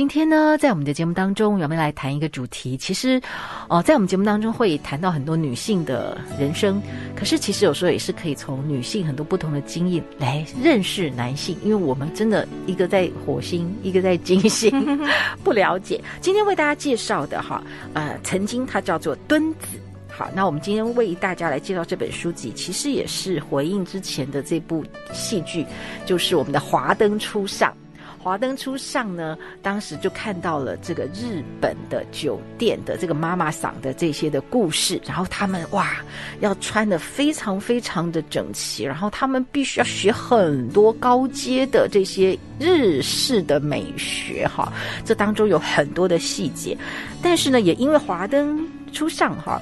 今天呢，在我们的节目当中，我们来谈一个主题。其实，哦，在我们节目当中会谈到很多女性的人生，可是其实有时候也是可以从女性很多不同的经验来认识男性，因为我们真的一个在火星，一个在金星，不了解。今天为大家介绍的哈，呃，曾经他叫做墩子。好，那我们今天为大家来介绍这本书籍，其实也是回应之前的这部戏剧，就是我们的《华灯初上》。华灯初上呢，当时就看到了这个日本的酒店的这个妈妈桑的这些的故事，然后他们哇，要穿得非常非常的整齐，然后他们必须要学很多高阶的这些日式的美学哈，这当中有很多的细节，但是呢，也因为华灯初上哈，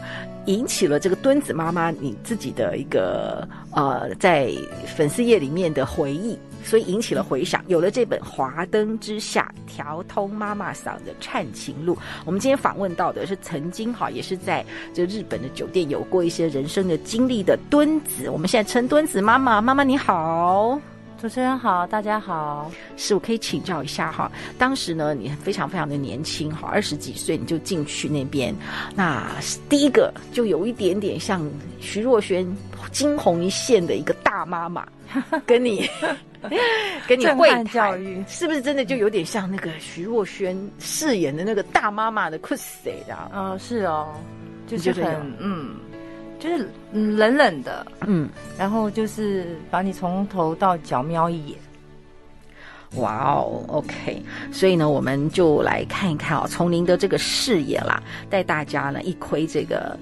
引起了这个敦子妈妈你自己的一个呃，在粉丝页里面的回忆。所以引起了回响，有了这本《华灯之下调通妈妈嗓的颤情录》。我们今天访问到的是曾经哈，也是在这日本的酒店有过一些人生的经历的墩子。我们现在称墩子妈妈，妈妈你好，主持人好，大家好。是我可以请教一下哈，当时呢，你非常非常的年轻哈，二十几岁你就进去那边，那第一个就有一点点像徐若瑄惊鸿一现的一个大妈妈，跟你。跟你会教育是不是真的就有点像那个徐若瑄饰演的那个大妈妈的 cos 的？嗯，是哦，就是很嗯，就是冷冷的，嗯，然后就是把你从头到脚瞄一眼。哇哦，OK，所以呢，我们就来看一看啊，从您的这个视野啦，带大家呢一窥这个。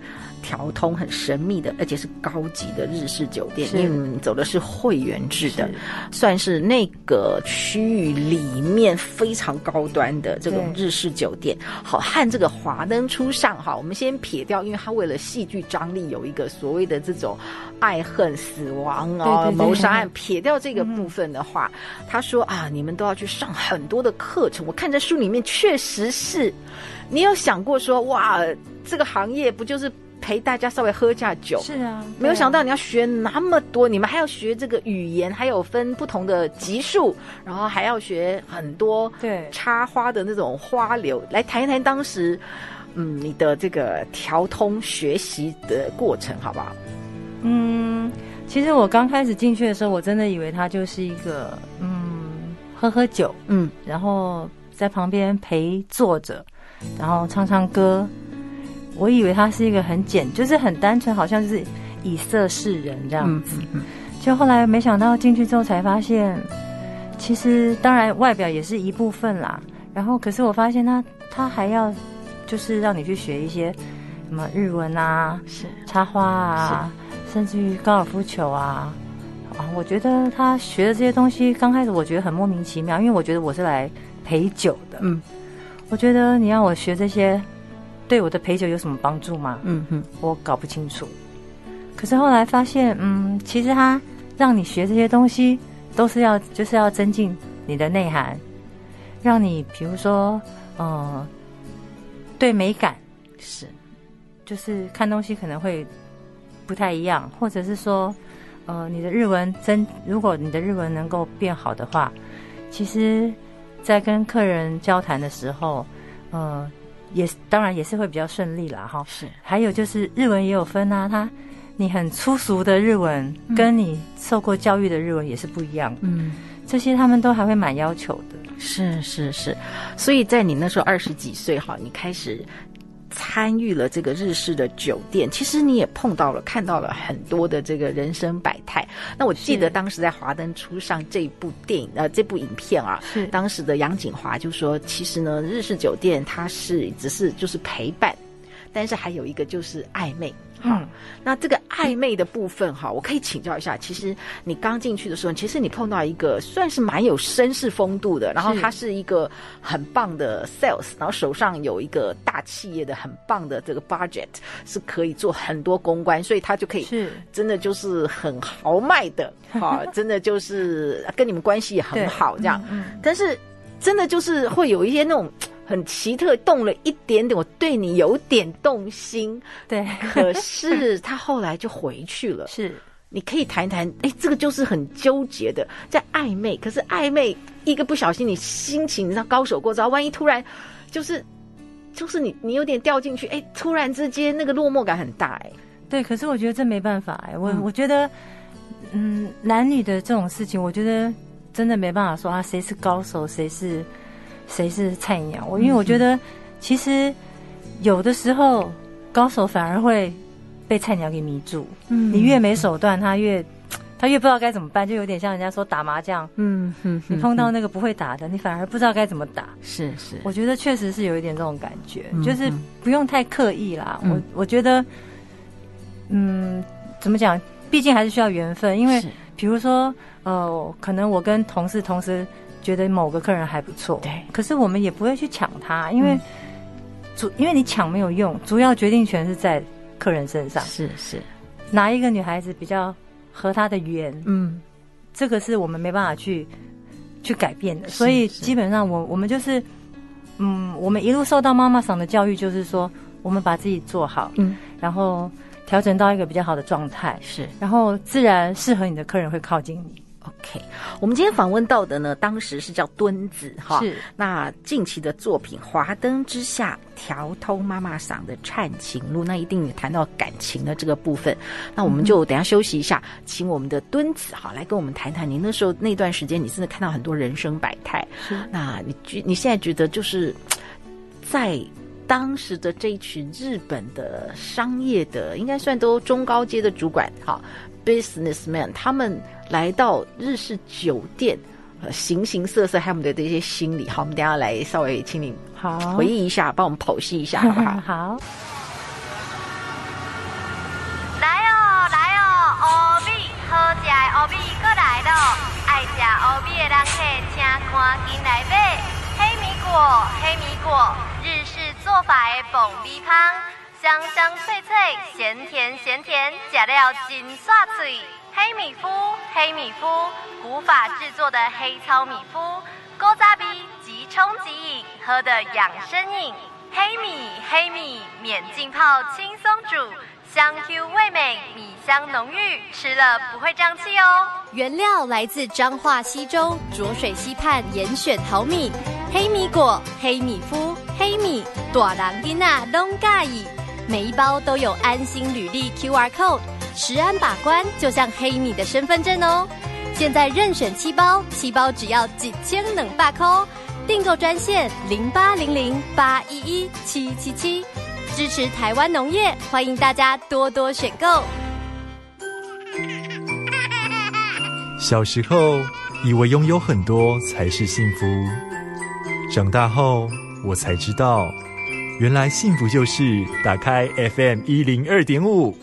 调通很神秘的，而且是高级的日式酒店，因为走的是会员制的，算是那个区域里面非常高端的这种日式酒店。好，和这个华灯初上哈，我们先撇掉，因为他为了戏剧张力有一个所谓的这种爱恨死亡啊、谋杀案，撇掉这个部分的话，他说啊，你们都要去上很多的课程。我看在书里面确实是，你有想过说哇，这个行业不就是？陪大家稍微喝下酒，是啊，没有想到你要学那么多，你们还要学这个语言，还有分不同的级数，然后还要学很多对插花的那种花流，来谈一谈当时，嗯，你的这个调通学习的过程，好不好？嗯，其实我刚开始进去的时候，我真的以为他就是一个嗯，喝喝酒，嗯，然后在旁边陪坐着，然后唱唱歌。我以为他是一个很简，就是很单纯，好像就是以色示人这样子。嗯嗯嗯、就后来没想到进去之后才发现，其实当然外表也是一部分啦。然后可是我发现他他还要就是让你去学一些什么日文啊，是插花啊，甚至于高尔夫球啊。啊，我觉得他学的这些东西刚开始我觉得很莫名其妙，因为我觉得我是来陪酒的。嗯，我觉得你让我学这些。对我的陪酒有什么帮助吗？嗯哼，我搞不清楚。可是后来发现，嗯，其实他让你学这些东西，都是要就是要增进你的内涵，让你比如说，嗯，对美感是，就是看东西可能会不太一样，或者是说，呃，你的日文真，如果你的日文能够变好的话，其实，在跟客人交谈的时候，呃。也当然也是会比较顺利啦，哈。是，还有就是日文也有分啊，他你很粗俗的日文，跟你受过教育的日文也是不一样。嗯，这些他们都还会蛮要求的。是是是，所以在你那时候二十几岁哈，你开始参与了这个日式的酒店，其实你也碰到了、看到了很多的这个人生百态。那我记得当时在华灯初上这部电影呃这部影片啊，是当时的杨景华就说，其实呢，日式酒店它是只是就是陪伴，但是还有一个就是暧昧。好，那这个暧昧的部分哈，我可以请教一下。其实你刚进去的时候，其实你碰到一个算是蛮有绅士风度的，然后他是一个很棒的 sales，然后手上有一个大企业的很棒的这个 budget，是可以做很多公关，所以他就可以是真的就是很豪迈的，哈，真的就是跟你们关系也很好这样。嗯，但是真的就是会有一些那种。很奇特，动了一点点，我对你有点动心。对，可是他后来就回去了。是，你可以谈一谈。哎，这个就是很纠结的，在暧昧。可是暧昧一个不小心，你心情你知道高手过招，万一突然就是就是你你有点掉进去，哎，突然之间那个落寞感很大。哎，对。可是我觉得这没办法。哎，我我觉得，嗯，男女的这种事情，我觉得真的没办法说啊，谁是高手，谁是。谁是菜鸟？我因为我觉得，其实有的时候高手反而会被菜鸟给迷住。嗯，你越没手段，他越他越不知道该怎么办，就有点像人家说打麻将。嗯哼，你碰到那个不会打的，你反而不知道该怎么打。是是，我觉得确实是有一点这种感觉，就是不用太刻意啦。我我觉得，嗯，怎么讲？毕竟还是需要缘分，因为比如说，呃，可能我跟同事同时。觉得某个客人还不错，对，可是我们也不会去抢他，因为主，因为你抢没有用，主要决定权是在客人身上。是是，哪一个女孩子比较合他的缘？嗯，这个是我们没办法去去改变的。所以基本上我，我我们就是，嗯，我们一路受到妈妈桑的教育，就是说，我们把自己做好，嗯，然后调整到一个比较好的状态，是，然后自然适合你的客人会靠近你。OK，我们今天访问到的呢，当时是叫墩子哈。是。那近期的作品《华灯之下》调通妈妈嗓的颤情路，那一定也谈到感情的这个部分。那我们就等下休息一下，嗯、请我们的墩子哈来跟我们谈谈。您那时候那段时间，你真的看到很多人生百态。是。那你觉你现在觉得，就是在当时的这一群日本的商业的，应该算都中高阶的主管哈，businessman，他们。来到日式酒店，呃，形形色色，还有我们的这些心理，好，我们等一下来稍微请你好回忆一下，帮我们剖析一下，好不好？好。来哦，来哦，乌米，好食的乌米，过来了。爱食乌米的人客，请赶紧来买黑米果，黑米果，日式做法的爆米香，香香脆脆，咸甜咸甜，食了真爽脆。黑米麸，黑米麸，古法制作的黑糙米麸，古早味，即冲即饮，喝的养生饮。黑米，黑米，免浸泡，轻松煮，香 Q 味美，米香浓郁，吃了不会胀气哦。原料来自彰化溪州浊水溪畔严选好米，黑米果，黑米麸，黑米，大人囡仔拢介意，每一包都有安心履历 QR code。食安把关，就像黑米的身份证哦。现在任选七包，七包只要几千冷霸扣。订购专线零八零零八一一七七七，支持台湾农业，欢迎大家多多选购。小时候以为拥有很多才是幸福，长大后我才知道，原来幸福就是打开 FM 一零二点五。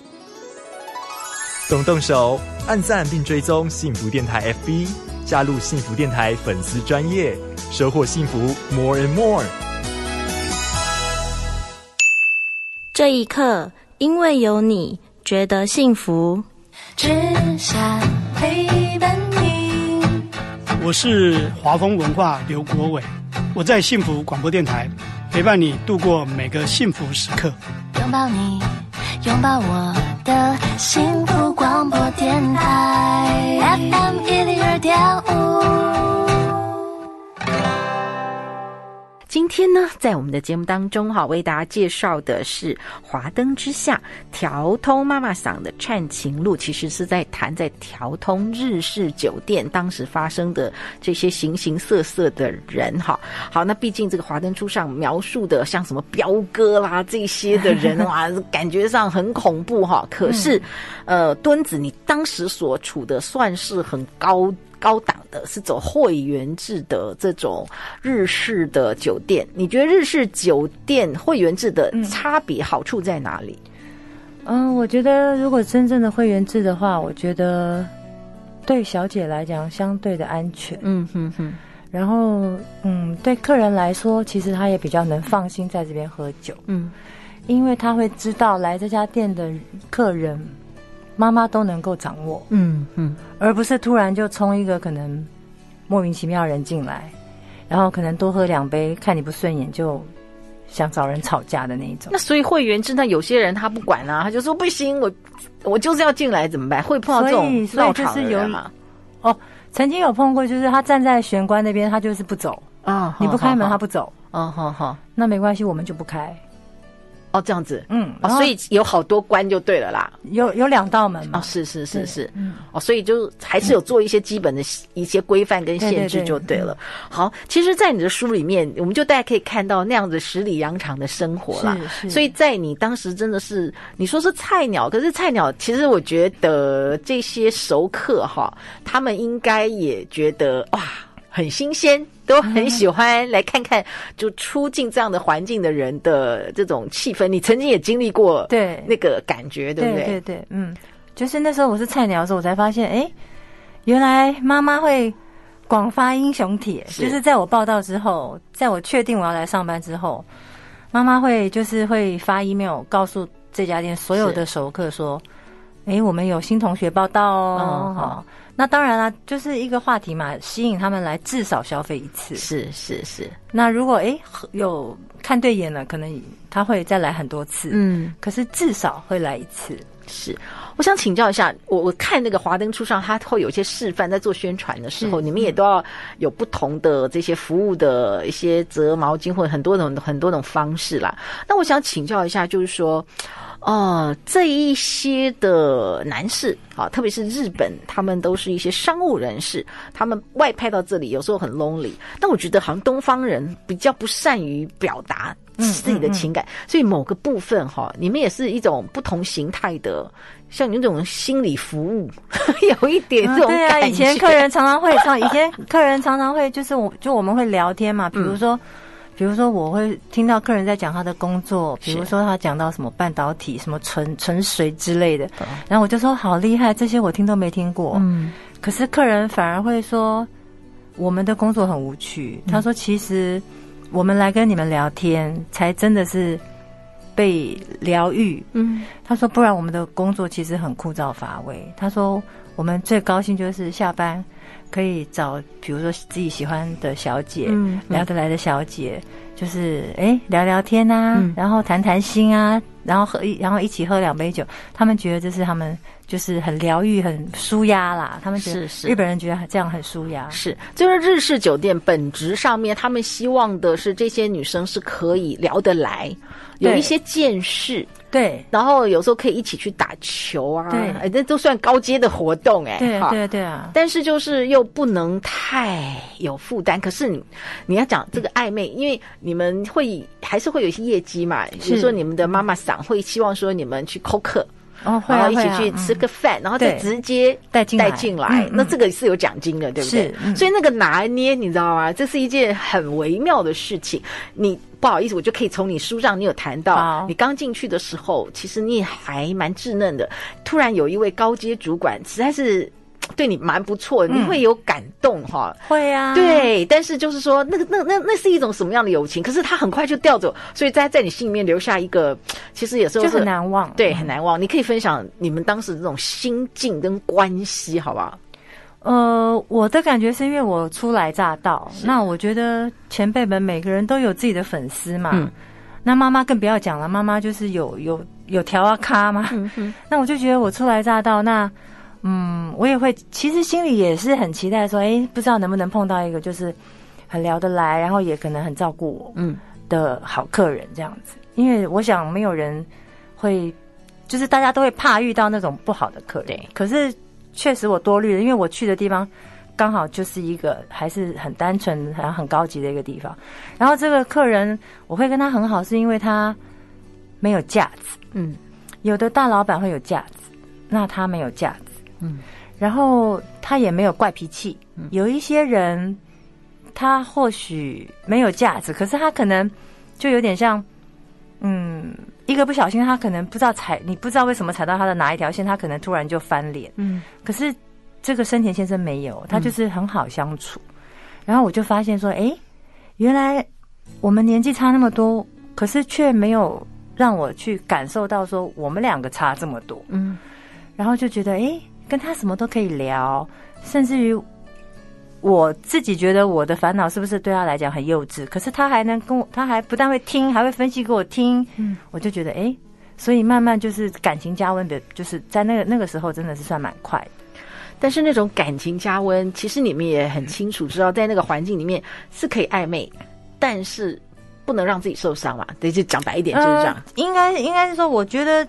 动动手，按赞并追踪幸福电台 FB，加入幸福电台粉丝专业，收获幸福 more and more。这一刻，因为有你，觉得幸福。只想陪伴你。我是华丰文化刘国伟，我在幸福广播电台陪伴你度过每个幸福时刻。拥抱你，拥抱我的幸福广播电台 FM 一零二点五。今今天呢，在我们的节目当中哈，为大家介绍的是《华灯之下》调通妈妈桑的灿情录，其实是在谈在调通日式酒店当时发生的这些形形色色的人哈。好，那毕竟这个《华灯初上》描述的像什么彪哥啦这些的人哇，感觉上很恐怖哈。可是，呃，墩子，你当时所处的算是很高。高档的是走会员制的这种日式的酒店，你觉得日式酒店会员制的差别好处在哪里？嗯，嗯，我觉得如果真正的会员制的话，我觉得对小姐来讲相对的安全。嗯哼哼。然后，嗯，对客人来说，其实他也比较能放心在这边喝酒。嗯，因为他会知道来这家店的客人。妈妈都能够掌握，嗯嗯，而不是突然就冲一个可能莫名其妙的人进来，然后可能多喝两杯，看你不顺眼就想找人吵架的那一种。那所以会员制，那有些人他不管啊，他就说不行，我我就是要进来，怎么办？会碰到这种闹场的人吗？哦，曾经有碰过，就是他站在玄关那边，他就是不走啊，你不开门他不走，啊好好，那没关系，我们就不开。哦，这样子，嗯，哦，所以有好多关就对了啦，有有两道门嘛，哦，是是是是，嗯，哦，所以就还是有做一些基本的一些规范跟限制就对了。好，其实，在你的书里面，我们就大家可以看到那样子十里洋场的生活啦。是是，所以在你当时真的是，你说是菜鸟，可是菜鸟其实我觉得这些熟客哈，他们应该也觉得哇。很新鲜，都很喜欢来看看，就出进这样的环境的人的这种气氛。你曾经也经历过，对那个感觉，对，对不对？对对对，嗯，就是那时候我是菜鸟的时候，我才发现，哎，原来妈妈会广发英雄帖，是就是在我报道之后，在我确定我要来上班之后，妈妈会就是会发 email 告诉这家店所有的熟客说，哎是，我们有新同学报道哦，嗯、好。那当然啦，就是一个话题嘛，吸引他们来至少消费一次。是是是。那如果哎有看对眼了，可能他会再来很多次。嗯，可是至少会来一次。是，我想请教一下，我我看那个华灯初上，他会有一些示范，在做宣传的时候，你们也都要有不同的这些服务的一些折毛巾或者很多种很多种方式啦。那我想请教一下，就是说。哦、呃，这一些的男士啊，特别是日本，他们都是一些商务人士，他们外派到这里，有时候很 lonely。但我觉得好像东方人比较不善于表达自己的情感，嗯嗯嗯、所以某个部分哈，你们也是一种不同形态的，像你那种心理服务，有一点这种感觉、嗯。对啊，以前客人常常会唱，以前客人常常会就是我就我们会聊天嘛，比如说。嗯比如说，我会听到客人在讲他的工作，比如说他讲到什么半导体、什么纯纯水之类的，然后我就说好厉害，这些我听都没听过。嗯，可是客人反而会说我们的工作很无趣。他说其实我们来跟你们聊天，才真的是被疗愈。嗯，他说不然我们的工作其实很枯燥乏味。他说我们最高兴就是下班。可以找，比如说自己喜欢的小姐，嗯，聊得来的小姐，嗯、就是哎聊聊天啊，嗯、然后谈谈心啊，然后喝一，然后一起喝两杯酒，他们觉得这是他们就是很疗愈、很舒压啦。他们觉得日本人觉得这样很舒压，是，就是日式酒店本质上面，他们希望的是这些女生是可以聊得来，有一些见识。对，然后有时候可以一起去打球啊，对，哎，这都算高阶的活动哎，对对对啊。但是就是又不能太有负担。可是你你要讲这个暧昧，因为你们会还是会有一些业绩嘛，比如说你们的妈妈桑会希望说你们去扣客，哦，然后一起去吃个饭，然后再直接带进带进来，那这个是有奖金的，对不对？所以那个拿捏你知道吗？这是一件很微妙的事情，你。不好意思，我就可以从你书上，你有谈到，你刚进去的时候，其实你也还蛮稚嫩的。突然有一位高阶主管，实在是对你蛮不错，嗯、你会有感动哈？会啊，对。但是就是说，那个那那那是一种什么样的友情？可是他很快就调走，所以在在你心里面留下一个，其实有时候是就很难忘，对，很难忘。你可以分享你们当时这种心境跟关系，好不好？呃，我的感觉是因为我初来乍到，那我觉得前辈们每个人都有自己的粉丝嘛。嗯、那妈妈更不要讲了，妈妈就是有有有条啊咖嘛。那我就觉得我初来乍到，那嗯，我也会其实心里也是很期待说，哎，不知道能不能碰到一个就是很聊得来，然后也可能很照顾我，嗯，的好客人这样子。因为我想没有人会，就是大家都会怕遇到那种不好的客人。对，可是确实我多虑了，因为我去的地方刚好就是一个还是很单纯、然后很高级的一个地方。然后这个客人我会跟他很好，是因为他没有架子。嗯，有的大老板会有架子，那他没有架子。嗯，然后他也没有怪脾气。嗯，有一些人他或许没有架子，可是他可能就有点像。嗯，一个不小心，他可能不知道踩，你不知道为什么踩到他的哪一条线，他可能突然就翻脸。嗯，可是这个生田先生没有，他就是很好相处。嗯、然后我就发现说，哎，原来我们年纪差那么多，可是却没有让我去感受到说我们两个差这么多。嗯，然后就觉得，哎，跟他什么都可以聊，甚至于。我自己觉得我的烦恼是不是对他来讲很幼稚？可是他还能跟我，他还不但会听，还会分析给我听。嗯，我就觉得哎、欸，所以慢慢就是感情加温的，就是在那个那个时候真的是算蛮快的。但是那种感情加温，其实你们也很清楚知道，在那个环境里面是可以暧昧，但是不能让自己受伤嘛。对，就讲白一点就是这样。呃、应该应该是说，我觉得。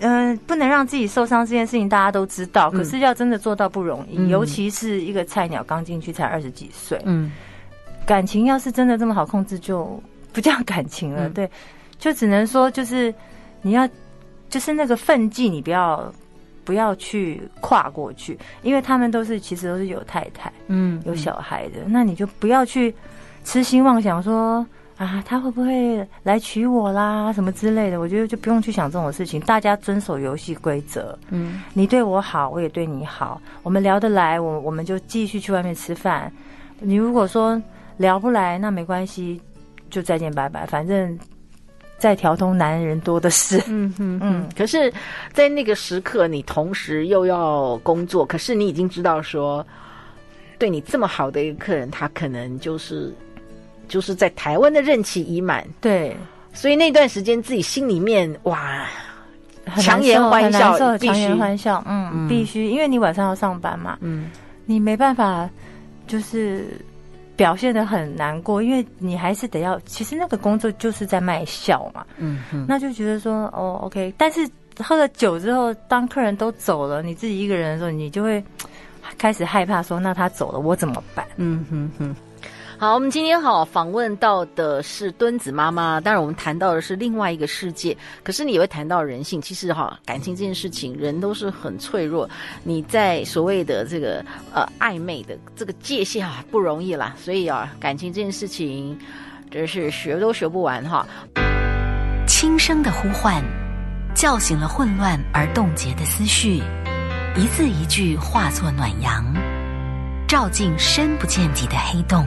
嗯、呃，不能让自己受伤这件事情大家都知道，可是要真的做到不容易，嗯、尤其是一个菜鸟刚进去才二十几岁。嗯，感情要是真的这么好控制，就不叫感情了。嗯、对，就只能说就是你要，就是那个分际，你不要不要去跨过去，因为他们都是其实都是有太太，嗯，有小孩的，嗯、那你就不要去痴心妄想说。啊，他会不会来娶我啦？什么之类的？我觉得就不用去想这种事情。大家遵守游戏规则。嗯，你对我好，我也对你好。我们聊得来，我我们就继续去外面吃饭。你如果说聊不来，那没关系，就再见拜拜。反正在调通男人多的是。嗯嗯嗯。可是，在那个时刻，你同时又要工作，可是你已经知道说，对你这么好的一个客人，他可能就是。就是在台湾的任期已满，对，所以那段时间自己心里面哇，强颜欢笑，强颜欢笑，嗯，嗯。必须，因为你晚上要上班嘛，嗯，你没办法，就是表现的很难过，因为你还是得要，其实那个工作就是在卖笑嘛，嗯嗯，那就觉得说哦，OK，但是喝了酒之后，当客人都走了，你自己一个人的时候，你就会开始害怕说，那他走了，我怎么办？嗯哼哼。好，我们今天好访问到的是敦子妈妈。当然，我们谈到的是另外一个世界。可是你也会谈到人性。其实哈，感情这件事情，人都是很脆弱。你在所谓的这个呃暧昧的这个界限啊，不容易啦。所以啊，感情这件事情真是学都学不完哈。轻声的呼唤，叫醒了混乱而冻结的思绪，一字一句化作暖阳，照进深不见底的黑洞。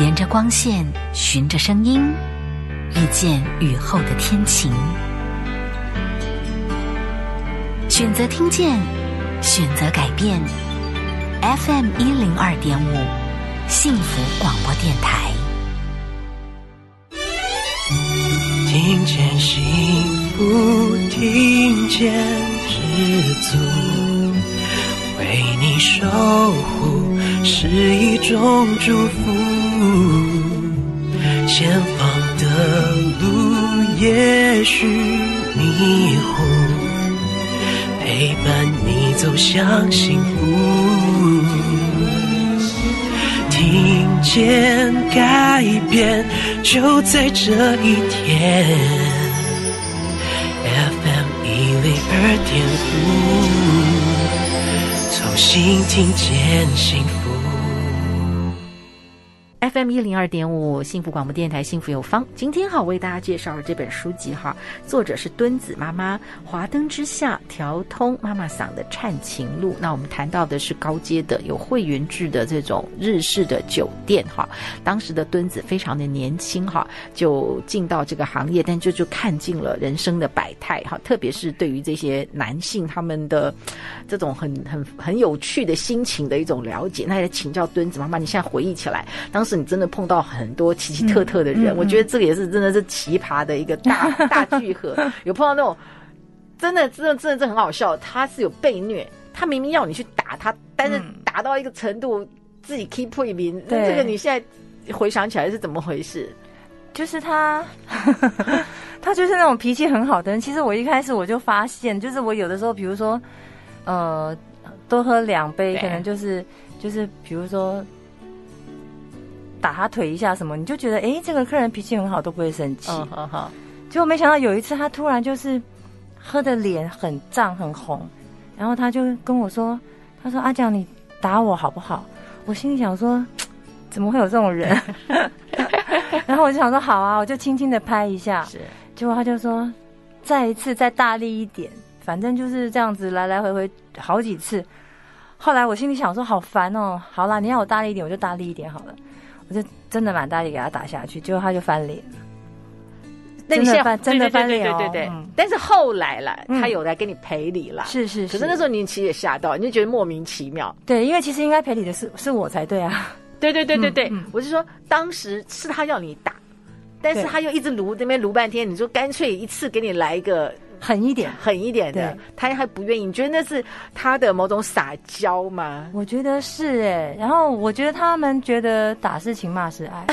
沿着光线，寻着声音，遇见雨后的天晴。选择听见，选择改变。FM 一零二点五，幸福广播电台。听见幸福，听见知足，为你守护是一种祝福。前方的路也许迷糊，陪伴你走向幸福。听见改变就在这一天。FM 一零二点五，心听见幸福。FM 一零二点五，幸福广播电台，幸福有方。今天好，为大家介绍了这本书籍哈，作者是敦子妈妈，《华灯之下，条通妈妈嗓的颤情录》。那我们谈到的是高阶的有会员制的这种日式的酒店哈。当时的敦子非常的年轻哈，就进到这个行业，但就就看尽了人生的百态哈。特别是对于这些男性他们的这种很很很有趣的心情的一种了解，那也请教敦子妈妈，你现在回忆起来，当时。你真的碰到很多奇奇特特的人，嗯嗯嗯、我觉得这个也是真的是奇葩的一个大 大聚合。有碰到那种真的真的真的这很好笑，他是有被虐，他明明要你去打他，但是打到一个程度、嗯、自己 keep 破名，那这个你现在回想起来是怎么回事？就是他，他就是那种脾气很好的人。其实我一开始我就发现，就是我有的时候，比如说，呃，多喝两杯，可能就是就是，比如说打他腿一下什么，你就觉得，哎、欸，这个客人脾气很好，都不会生气。结果没想到有一次，他突然就是喝的脸很胀很红，然后他就跟我说：“他说阿蒋，你打我好不好？”我心里想说，怎么会有这种人？然后我就想说好啊，我就轻轻的拍一下。是，结果他就说再一次，再大力一点，反正就是这样子来来回回好几次。后来我心里想说好烦哦，好啦，你要我大力一点，我就大力一点好了。我就真的蛮大力给他打下去，结果他就翻脸。那你现在真的翻脸哦？对对对。但是后来了，他有来跟你赔礼了。是是是。可是那时候你其实也吓到，你就觉得莫名其妙。对，因为其实应该赔礼的是是我才对啊。对对对对对，我是说，当时是他要你打，但是他又一直撸那边撸半天，你就干脆一次给你来一个狠一点、狠一点的，他还不愿意。你觉得那是他的某种撒娇吗？我觉得是哎，然后我觉得他们觉得打是情，骂是爱，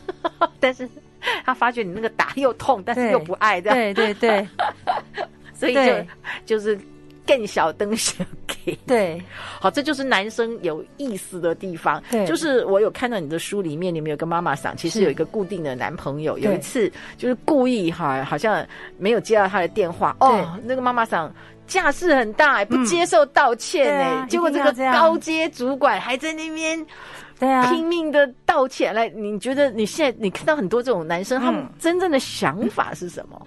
但是他发觉你那个打又痛，但是又不爱的，对对对，所以就就是。更小灯小给对，好，这就是男生有意思的地方。对，就是我有看到你的书里面，你们有个妈妈桑，其实有一个固定的男朋友。有一次就是故意哈，好像没有接到他的电话。哦，那个妈妈桑架势很大，不接受道歉哎，结果这个高阶主管还在那边对啊拼命的道歉。来，你觉得你现在你看到很多这种男生，他们真正的想法是什么？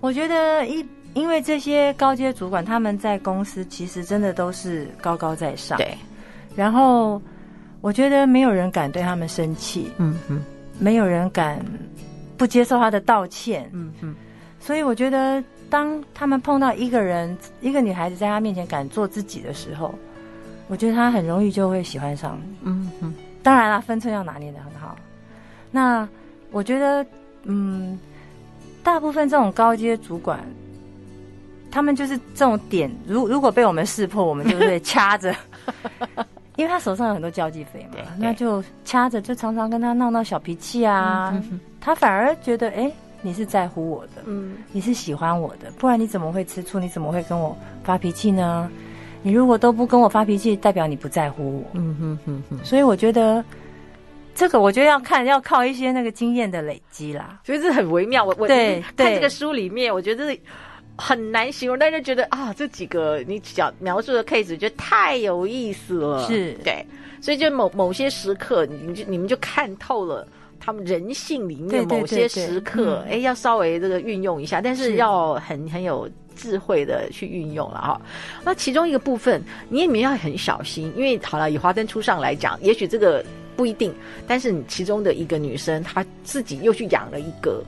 我觉得一。因为这些高阶主管，他们在公司其实真的都是高高在上。对。然后，我觉得没有人敢对他们生气。嗯嗯。没有人敢不接受他的道歉。嗯嗯。所以我觉得，当他们碰到一个人，一个女孩子在他面前敢做自己的时候，我觉得他很容易就会喜欢上。嗯嗯。当然啦，分寸要拿捏的很好。那我觉得，嗯，大部分这种高阶主管。他们就是这种点，如如果被我们识破，我们就会 掐着，因为他手上有很多交际费嘛，那就掐着，就常常跟他闹闹小脾气啊。他反而觉得，哎、欸，你是在乎我的，嗯，你是喜欢我的，不然你怎么会吃醋？你怎么会跟我发脾气呢？你如果都不跟我发脾气，代表你不在乎我。嗯哼哼哼。所以我觉得这个，我觉得要看要靠一些那个经验的累积啦。所以这很微妙。我我对看这个书里面，我觉得。很难形容，但是觉得啊，这几个你讲描述的 case，觉得太有意思了。是对，所以就某某些时刻，你们就你们就看透了他们人性里面某些时刻，哎、嗯，要稍微这个运用一下，但是要很很有智慧的去运用了哈。那其中一个部分，你也要很小心，因为好了，以华灯初上来讲，也许这个不一定，但是你其中的一个女生，她自己又去养了一个。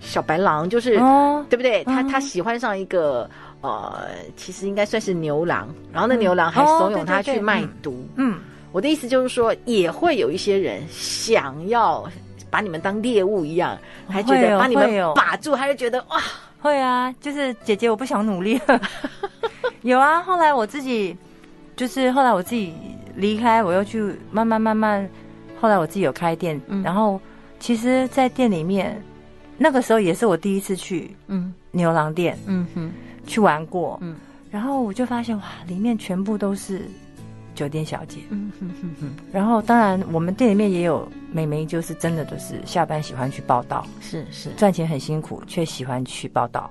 小白狼就是，哦、对不对？他他喜欢上一个呃，其实应该算是牛郎，然后那牛郎还怂恿他去卖毒。嗯，嗯，我的意思就是说，也会有一些人想要把你们当猎物一样，还觉得把你们把住，还是觉得哇，会啊，就是姐姐我不想努力了。有啊，后来我自己就是后来我自己离开，我又去慢慢慢慢，后来我自己有开店，嗯、然后其实，在店里面。那个时候也是我第一次去，嗯，牛郎店，嗯哼，去玩过，嗯，然后我就发现哇，里面全部都是酒店小姐，嗯哼哼哼，然后当然我们店里面也有美眉，就是真的都是下班喜欢去报道，是是，赚钱很辛苦，却喜欢去报道，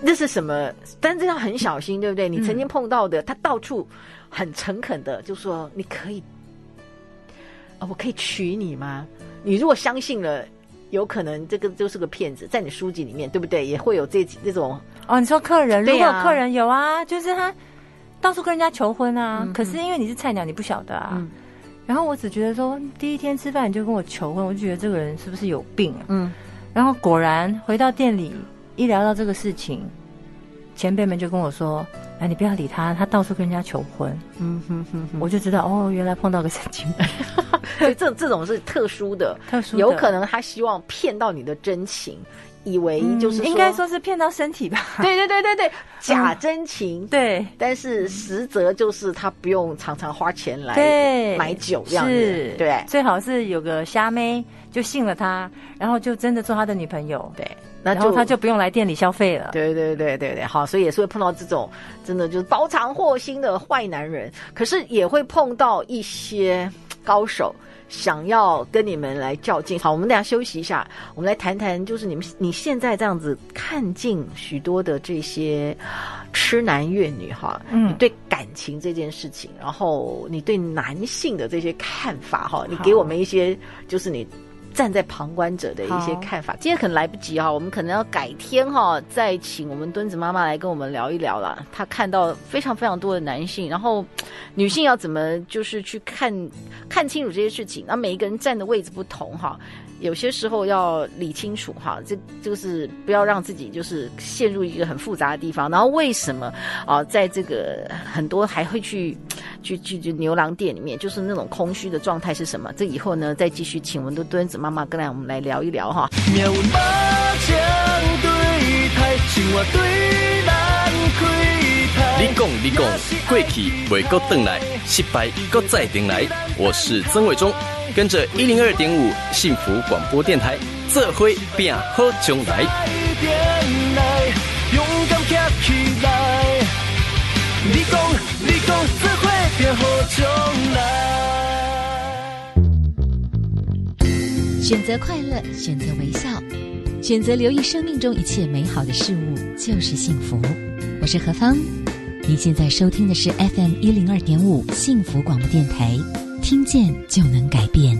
那是什么？但是这样很小心，对不对？你曾经碰到的，他到处很诚恳的就说：“你可以，啊，我可以娶你吗？”你如果相信了。有可能这个就是个骗子，在你书籍里面，对不对？也会有这这种哦。你说客人，如果客人有啊，就是他到处跟人家求婚啊。嗯、可是因为你是菜鸟，你不晓得啊。嗯、然后我只觉得说，第一天吃饭你就跟我求婚，我就觉得这个人是不是有病啊？嗯。然后果然回到店里，一聊到这个事情，前辈们就跟我说：“哎，你不要理他，他到处跟人家求婚。”嗯哼哼哼，我就知道哦，原来碰到个神经病。所以这这种是特殊的，特殊的有可能他希望骗到你的真情。以为就是、嗯、应该说是骗到身体吧？对对对对对，假真情。嗯、对，但是实则就是他不用常常花钱来买酒这样子。对，最好是有个虾妹就信了他，然后就真的做他的女朋友。对，那就然后他就不用来店里消费了。对对对对对，好，所以也是会碰到这种真的就是包藏祸心的坏男人，可是也会碰到一些高手。想要跟你们来较劲，好，我们等下休息一下，我们来谈谈，就是你们你现在这样子看尽许多的这些痴男怨女哈，嗯，你对感情这件事情，然后你对男性的这些看法哈，你给我们一些，就是你。站在旁观者的一些看法，今天可能来不及哈，我们可能要改天哈，再请我们墩子妈妈来跟我们聊一聊了。她看到非常非常多的男性，然后女性要怎么就是去看看清楚这些事情，那每一个人站的位置不同哈。有些时候要理清楚哈，这就是不要让自己就是陷入一个很复杂的地方。然后为什么啊，在这个很多还会去去去去牛郎店里面，就是那种空虚的状态是什么？这以后呢，再继续请我们的墩子妈妈跟来我们来聊一聊哈。你讲你讲，过去未够转来，失败够再等来。我是曾伟忠。跟着一零二点五幸福广播电台，这回变好将来。勇敢站起来，你讲你讲，这回变好将来。选择快乐，选择微笑，选择留意生命中一切美好的事物，就是幸福。我是何芳，您现在收听的是 FM 一零二点五幸福广播电台。听见就能改变。